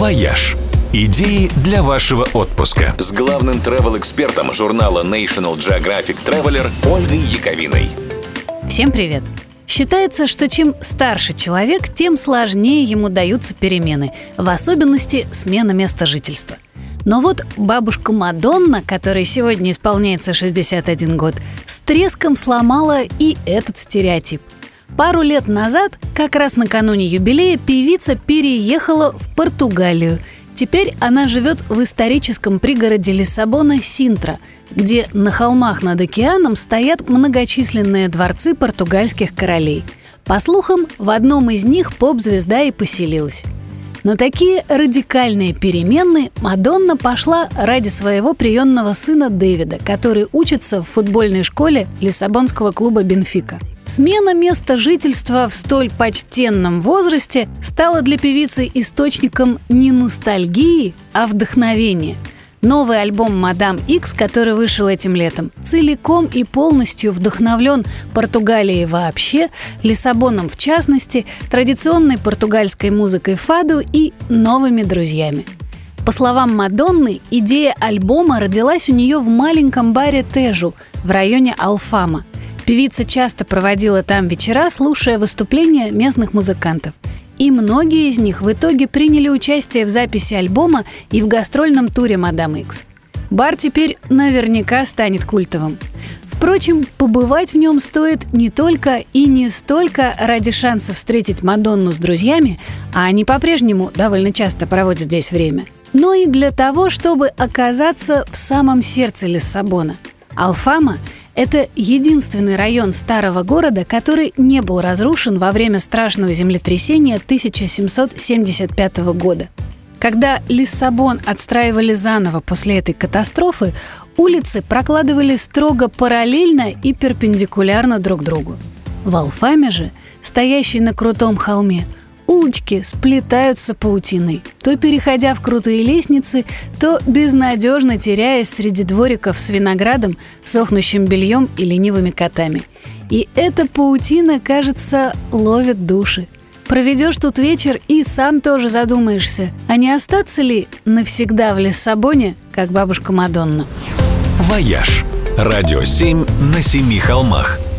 «Вояж». Идеи для вашего отпуска. С главным travel-экспертом журнала National Geographic Traveler Ольгой Яковиной. Всем привет! Считается, что чем старше человек, тем сложнее ему даются перемены, в особенности смена места жительства. Но вот бабушка Мадонна, которой сегодня исполняется 61 год, с треском сломала и этот стереотип. Пару лет назад, как раз накануне юбилея, певица переехала в Португалию – Теперь она живет в историческом пригороде Лиссабона Синтра, где на холмах над океаном стоят многочисленные дворцы португальских королей. По слухам, в одном из них поп-звезда и поселилась. Но такие радикальные перемены Мадонна пошла ради своего приемного сына Дэвида, который учится в футбольной школе Лиссабонского клуба «Бенфика». Смена места жительства в столь почтенном возрасте стала для певицы источником не ностальгии, а вдохновения. Новый альбом «Мадам Икс», который вышел этим летом, целиком и полностью вдохновлен Португалией вообще, Лиссабоном в частности, традиционной португальской музыкой фаду и новыми друзьями. По словам Мадонны, идея альбома родилась у нее в маленьком баре Тежу в районе Алфама. Певица часто проводила там вечера, слушая выступления местных музыкантов. И многие из них в итоге приняли участие в записи альбома и в гастрольном туре «Мадам Икс». Бар теперь наверняка станет культовым. Впрочем, побывать в нем стоит не только и не столько ради шанса встретить Мадонну с друзьями, а они по-прежнему довольно часто проводят здесь время, но и для того, чтобы оказаться в самом сердце Лиссабона. Алфама – это единственный район старого города, который не был разрушен во время страшного землетрясения 1775 года. Когда Лиссабон отстраивали заново после этой катастрофы, улицы прокладывали строго параллельно и перпендикулярно друг другу. В Алфаме же, стоящей на крутом холме, улочки сплетаются паутиной, то переходя в крутые лестницы, то безнадежно теряясь среди двориков с виноградом, сохнущим бельем и ленивыми котами. И эта паутина, кажется, ловит души. Проведешь тут вечер и сам тоже задумаешься, а не остаться ли навсегда в Лиссабоне, как бабушка Мадонна. «Вояж» – радио 7 на семи холмах –